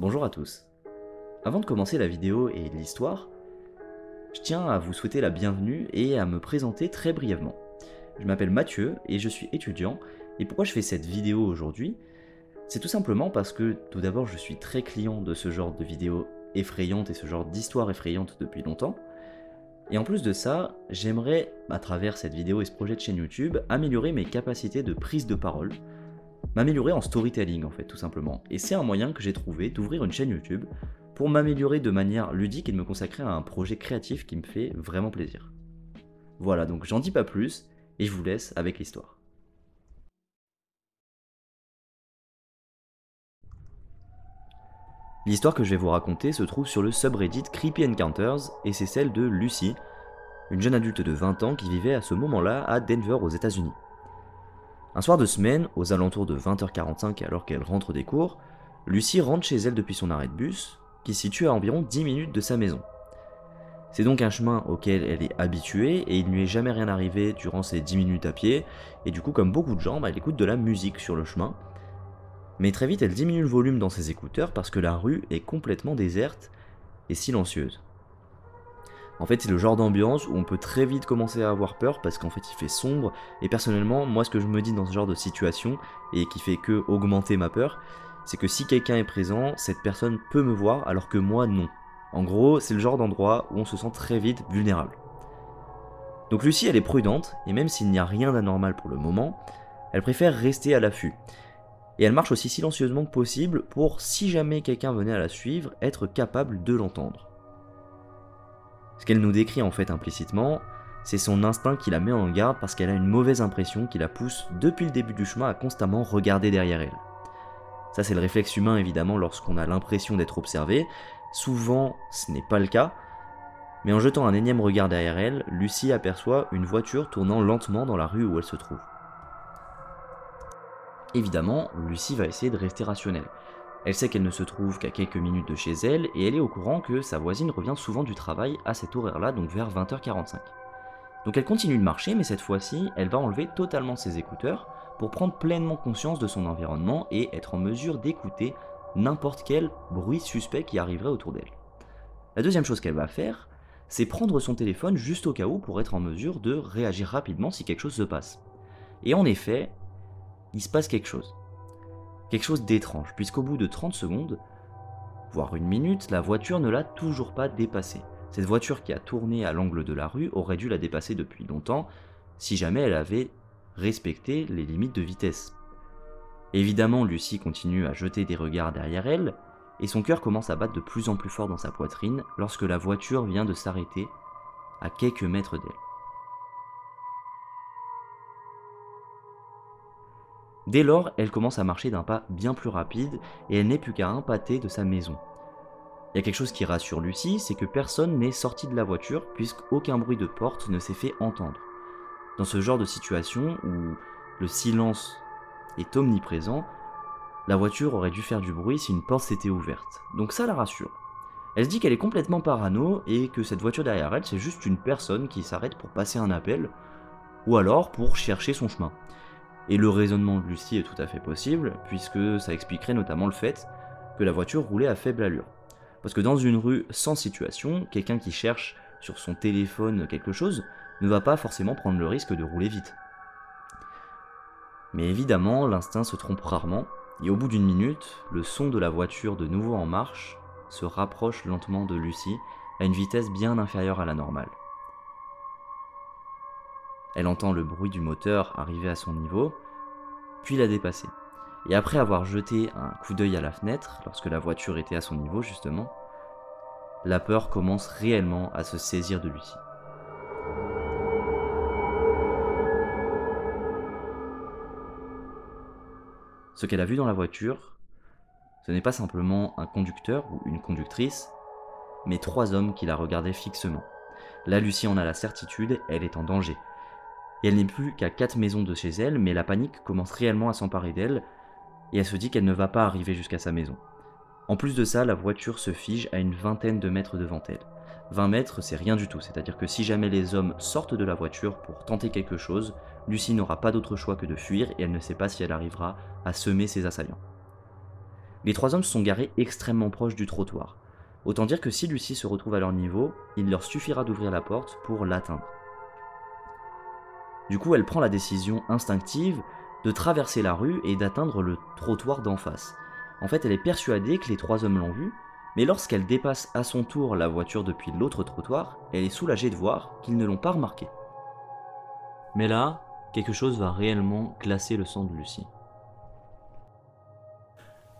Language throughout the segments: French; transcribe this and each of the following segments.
Bonjour à tous. Avant de commencer la vidéo et l'histoire, je tiens à vous souhaiter la bienvenue et à me présenter très brièvement. Je m'appelle Mathieu et je suis étudiant, et pourquoi je fais cette vidéo aujourd'hui? C'est tout simplement parce que tout d'abord je suis très client de ce genre de vidéos effrayantes et ce genre d'histoires effrayantes depuis longtemps, et en plus de ça, j'aimerais, à travers cette vidéo et ce projet de chaîne YouTube, améliorer mes capacités de prise de parole, m'améliorer en storytelling en fait tout simplement. Et c'est un moyen que j'ai trouvé d'ouvrir une chaîne YouTube pour m'améliorer de manière ludique et de me consacrer à un projet créatif qui me fait vraiment plaisir. Voilà, donc j'en dis pas plus et je vous laisse avec l'histoire. L'histoire que je vais vous raconter se trouve sur le subreddit Creepy Encounters et c'est celle de Lucy, une jeune adulte de 20 ans qui vivait à ce moment-là à Denver aux États-Unis. Un soir de semaine, aux alentours de 20h45 alors qu'elle rentre des cours, Lucie rentre chez elle depuis son arrêt de bus, qui se situe à environ 10 minutes de sa maison. C'est donc un chemin auquel elle est habituée et il ne lui est jamais rien arrivé durant ces 10 minutes à pied, et du coup comme beaucoup de gens, bah, elle écoute de la musique sur le chemin. Mais très vite elle diminue le volume dans ses écouteurs parce que la rue est complètement déserte et silencieuse. En fait, c'est le genre d'ambiance où on peut très vite commencer à avoir peur parce qu'en fait, il fait sombre. Et personnellement, moi, ce que je me dis dans ce genre de situation et qui fait que augmenter ma peur, c'est que si quelqu'un est présent, cette personne peut me voir alors que moi, non. En gros, c'est le genre d'endroit où on se sent très vite vulnérable. Donc Lucie, elle est prudente, et même s'il n'y a rien d'anormal pour le moment, elle préfère rester à l'affût. Et elle marche aussi silencieusement que possible pour, si jamais quelqu'un venait à la suivre, être capable de l'entendre. Ce qu'elle nous décrit en fait implicitement, c'est son instinct qui la met en garde parce qu'elle a une mauvaise impression qui la pousse depuis le début du chemin à constamment regarder derrière elle. Ça c'est le réflexe humain évidemment lorsqu'on a l'impression d'être observé, souvent ce n'est pas le cas, mais en jetant un énième regard derrière elle, Lucie aperçoit une voiture tournant lentement dans la rue où elle se trouve. Évidemment, Lucie va essayer de rester rationnelle. Elle sait qu'elle ne se trouve qu'à quelques minutes de chez elle et elle est au courant que sa voisine revient souvent du travail à cet horaire-là, donc vers 20h45. Donc elle continue de marcher, mais cette fois-ci, elle va enlever totalement ses écouteurs pour prendre pleinement conscience de son environnement et être en mesure d'écouter n'importe quel bruit suspect qui arriverait autour d'elle. La deuxième chose qu'elle va faire, c'est prendre son téléphone juste au cas où pour être en mesure de réagir rapidement si quelque chose se passe. Et en effet, il se passe quelque chose. Quelque chose d'étrange, puisqu'au bout de 30 secondes, voire une minute, la voiture ne l'a toujours pas dépassée. Cette voiture qui a tourné à l'angle de la rue aurait dû la dépasser depuis longtemps si jamais elle avait respecté les limites de vitesse. Évidemment, Lucie continue à jeter des regards derrière elle, et son cœur commence à battre de plus en plus fort dans sa poitrine lorsque la voiture vient de s'arrêter à quelques mètres d'elle. Dès lors, elle commence à marcher d'un pas bien plus rapide et elle n'est plus qu'à un pâté de sa maison. Il y a quelque chose qui rassure Lucie, c'est que personne n'est sorti de la voiture puisqu'aucun bruit de porte ne s'est fait entendre. Dans ce genre de situation où le silence est omniprésent, la voiture aurait dû faire du bruit si une porte s'était ouverte. Donc ça la rassure. Elle se dit qu'elle est complètement parano et que cette voiture derrière elle, c'est juste une personne qui s'arrête pour passer un appel ou alors pour chercher son chemin. Et le raisonnement de Lucie est tout à fait possible, puisque ça expliquerait notamment le fait que la voiture roulait à faible allure. Parce que dans une rue sans situation, quelqu'un qui cherche sur son téléphone quelque chose ne va pas forcément prendre le risque de rouler vite. Mais évidemment, l'instinct se trompe rarement, et au bout d'une minute, le son de la voiture de nouveau en marche se rapproche lentement de Lucie à une vitesse bien inférieure à la normale. Elle entend le bruit du moteur arriver à son niveau, puis la dépasser. Et après avoir jeté un coup d'œil à la fenêtre, lorsque la voiture était à son niveau justement, la peur commence réellement à se saisir de Lucie. Ce qu'elle a vu dans la voiture, ce n'est pas simplement un conducteur ou une conductrice, mais trois hommes qui la regardaient fixement. Là, Lucie en a la certitude, elle est en danger et elle n'est plus qu'à 4 maisons de chez elle, mais la panique commence réellement à s'emparer d'elle, et elle se dit qu'elle ne va pas arriver jusqu'à sa maison. En plus de ça, la voiture se fige à une vingtaine de mètres devant elle. 20 mètres, c'est rien du tout, c'est-à-dire que si jamais les hommes sortent de la voiture pour tenter quelque chose, Lucie n'aura pas d'autre choix que de fuir et elle ne sait pas si elle arrivera à semer ses assaillants. Les trois hommes sont garés extrêmement proches du trottoir. Autant dire que si Lucie se retrouve à leur niveau, il leur suffira d'ouvrir la porte pour l'atteindre. Du coup, elle prend la décision instinctive de traverser la rue et d'atteindre le trottoir d'en face. En fait, elle est persuadée que les trois hommes l'ont vue, mais lorsqu'elle dépasse à son tour la voiture depuis l'autre trottoir, elle est soulagée de voir qu'ils ne l'ont pas remarqué. Mais là, quelque chose va réellement glacer le sang de Lucie.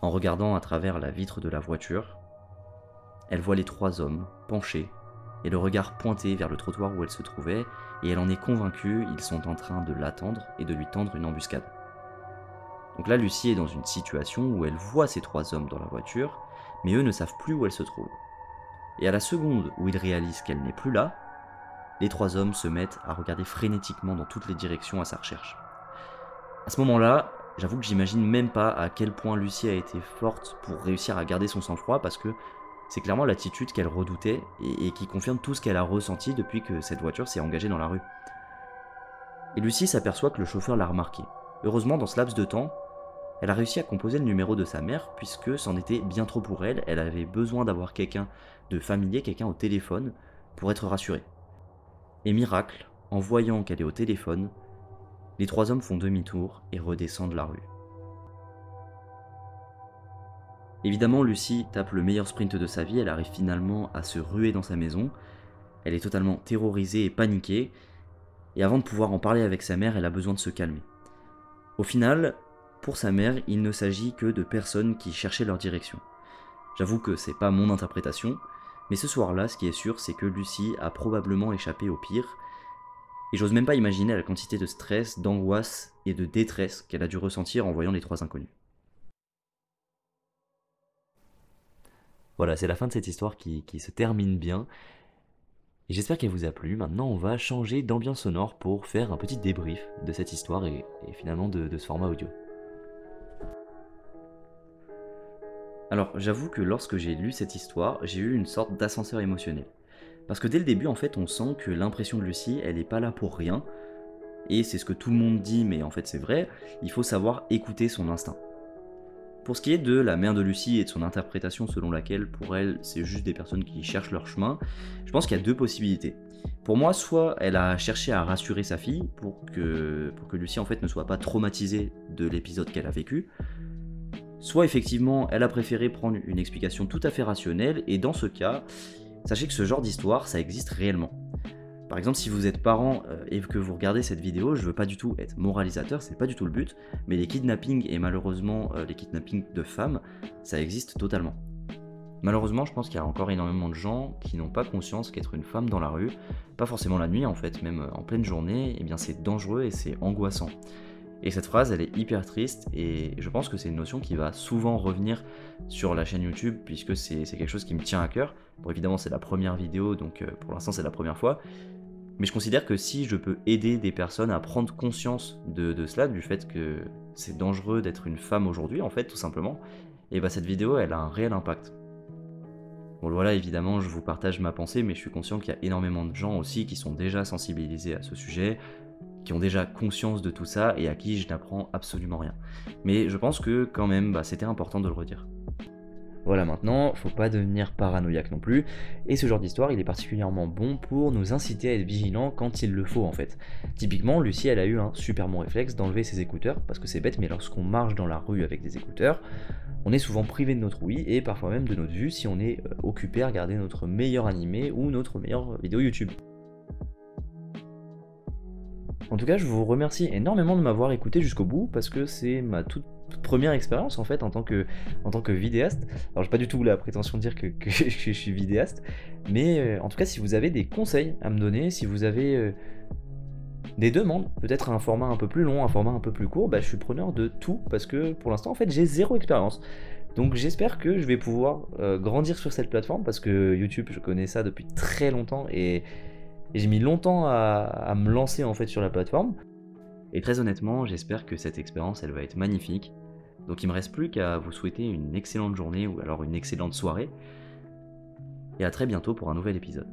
En regardant à travers la vitre de la voiture, elle voit les trois hommes penchés et le regard pointé vers le trottoir où elle se trouvait, et elle en est convaincue, ils sont en train de l'attendre et de lui tendre une embuscade. Donc là, Lucie est dans une situation où elle voit ces trois hommes dans la voiture, mais eux ne savent plus où elle se trouve. Et à la seconde où ils réalisent qu'elle n'est plus là, les trois hommes se mettent à regarder frénétiquement dans toutes les directions à sa recherche. À ce moment-là, j'avoue que j'imagine même pas à quel point Lucie a été forte pour réussir à garder son sang-froid parce que c'est clairement l'attitude qu'elle redoutait et, qui confirme tout ce qu'elle a ressenti depuis que cette voiture s'est engagée dans la rue. Et Lucie s'aperçoit que le chauffeur l'a remarqué. Heureusement, dans ce laps de temps, elle a réussi à composer le numéro de sa mère puisque c'en était bien trop pour elle, elle avait besoin d'avoir quelqu'un de familier, quelqu'un au téléphone, pour être rassurée. Et miracle, en voyant qu'elle est au téléphone, les trois hommes font demi-tour et redescendent la rue. Évidemment, Lucie tape le meilleur sprint de sa vie, elle arrive finalement à se ruer dans sa maison. Elle est totalement terrorisée et paniquée, et avant de pouvoir en parler avec sa mère, elle a besoin de se calmer. Au final, pour sa mère, il ne s'agit que de personnes qui cherchaient leur direction. J'avoue que c'est pas mon interprétation, mais ce soir-là, ce qui est sûr, c'est que Lucie a probablement échappé au pire, et j'ose même pas imaginer la quantité de stress, d'angoisse et de détresse qu'elle a dû ressentir en voyant les trois inconnus. Voilà, c'est la fin de cette histoire qui, se termine bien. J'espère qu'elle vous a plu. Maintenant, on va changer d'ambiance sonore pour faire un petit débrief de cette histoire et, finalement de, ce format audio. Alors, j'avoue que lorsque j'ai lu cette histoire, j'ai eu une sorte d'ascenseur émotionnel. Parce que dès le début, en fait, on sent que l'impression de Lucie, elle n'est pas là pour rien. Et c'est ce que tout le monde dit, mais en fait c'est vrai, il faut savoir écouter son instinct. Pour ce qui est de la mère de Lucie et de son interprétation selon laquelle pour elle c'est juste des personnes qui cherchent leur chemin, je pense qu'il y a deux possibilités. Pour moi, soit elle a cherché à rassurer sa fille pour que, pour que Lucie en fait ne soit pas traumatisée de l'épisode qu'elle a vécu, soit effectivement elle a préféré prendre une explication tout à fait rationnelle et dans ce cas, sachez que ce genre d'histoire ça existe réellement. Par exemple, si vous êtes parent euh, et que vous regardez cette vidéo, je veux pas du tout être moralisateur, c'est pas du tout le but, mais les kidnappings et malheureusement euh, les kidnappings de femmes, ça existe totalement. Malheureusement, je pense qu'il y a encore énormément de gens qui n'ont pas conscience qu'être une femme dans la rue, pas forcément la nuit en fait, même euh, en pleine journée, eh bien c'est dangereux et c'est angoissant. Et cette phrase, elle est hyper triste et je pense que c'est une notion qui va souvent revenir sur la chaîne YouTube puisque c'est quelque chose qui me tient à cœur. Bon, évidemment, c'est la première vidéo, donc pour l'instant, c'est la première fois. Mais je considère que si je peux aider des personnes à prendre conscience de, cela, du fait que c'est dangereux d'être une femme aujourd'hui, en fait, tout simplement, et bah cette vidéo, elle a un réel impact. Bon voilà, évidemment, je vous partage ma pensée, mais je suis conscient qu'il y a énormément de gens aussi qui sont déjà sensibilisés à ce sujet, qui ont déjà conscience de tout ça et à qui je n'apprends absolument rien. Mais je pense que quand même, bah, c'était important de le redire. Voilà, maintenant, faut pas devenir paranoïaque non plus, et ce genre d'histoire, il est particulièrement bon pour nous inciter à être vigilants quand il le faut en fait. Typiquement, Lucie, elle a eu un super bon réflexe d'enlever ses écouteurs, parce que c'est bête, mais lorsqu'on marche dans la rue avec des écouteurs, on est souvent privé de notre ouïe, et parfois même de notre vue si on est euh, occupé à regarder notre meilleur animé ou notre meilleure vidéo YouTube. En tout cas, je vous remercie énormément de m'avoir écouté jusqu'au bout parce que c'est ma toute première expérience en fait en tant que, en tant que vidéaste. Alors j'ai pas du tout la prétention de dire que, je suis vidéaste, mais euh, en tout cas si vous avez des conseils à me donner, si vous avez euh, des demandes, peut-être un format un peu plus long, un format un peu plus court, bah, je suis preneur de tout parce que pour l'instant en fait j'ai zéro expérience. Donc j'espère que je vais pouvoir euh, grandir sur cette plateforme parce que YouTube je connais ça depuis très longtemps et, j'ai mis longtemps à, à me lancer en fait sur la plateforme. Et très honnêtement, j'espère que cette expérience, elle va être magnifique. Donc il me reste plus qu'à vous souhaiter une excellente journée ou alors une excellente soirée. Et à très bientôt pour un nouvel épisode.